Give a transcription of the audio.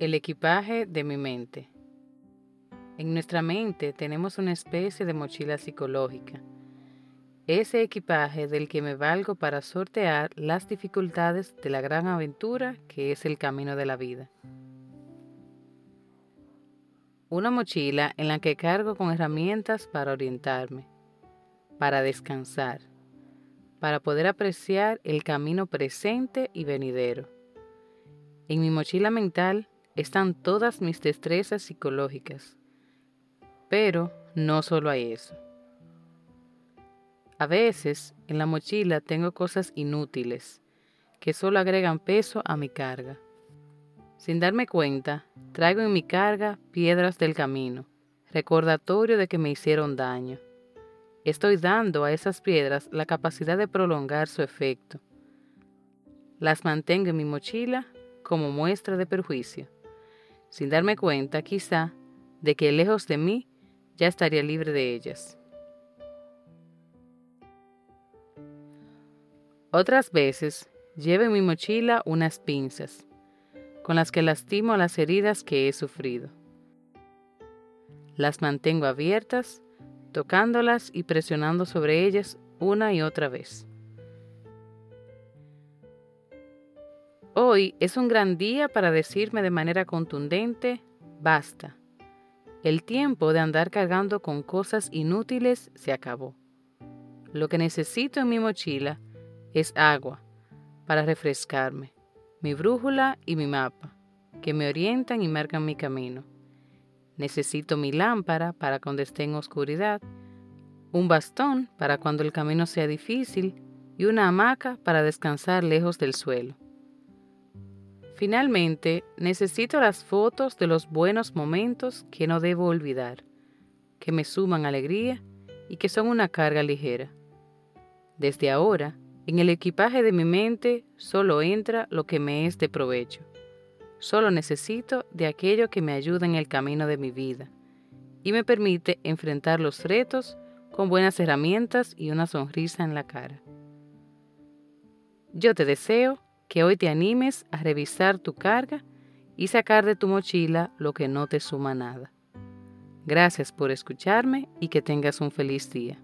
El equipaje de mi mente. En nuestra mente tenemos una especie de mochila psicológica, ese equipaje del que me valgo para sortear las dificultades de la gran aventura que es el camino de la vida. Una mochila en la que cargo con herramientas para orientarme, para descansar, para poder apreciar el camino presente y venidero. En mi mochila mental están todas mis destrezas psicológicas. Pero no solo hay eso. A veces en la mochila tengo cosas inútiles que solo agregan peso a mi carga. Sin darme cuenta, traigo en mi carga piedras del camino, recordatorio de que me hicieron daño. Estoy dando a esas piedras la capacidad de prolongar su efecto. Las mantengo en mi mochila como muestra de perjuicio sin darme cuenta quizá de que lejos de mí ya estaría libre de ellas. Otras veces llevo en mi mochila unas pinzas, con las que lastimo las heridas que he sufrido. Las mantengo abiertas, tocándolas y presionando sobre ellas una y otra vez. Hoy es un gran día para decirme de manera contundente, basta. El tiempo de andar cargando con cosas inútiles se acabó. Lo que necesito en mi mochila es agua para refrescarme, mi brújula y mi mapa, que me orientan y marcan mi camino. Necesito mi lámpara para cuando esté en oscuridad, un bastón para cuando el camino sea difícil y una hamaca para descansar lejos del suelo. Finalmente, necesito las fotos de los buenos momentos que no debo olvidar, que me suman alegría y que son una carga ligera. Desde ahora, en el equipaje de mi mente solo entra lo que me es de provecho. Solo necesito de aquello que me ayuda en el camino de mi vida y me permite enfrentar los retos con buenas herramientas y una sonrisa en la cara. Yo te deseo que hoy te animes a revisar tu carga y sacar de tu mochila lo que no te suma nada. Gracias por escucharme y que tengas un feliz día.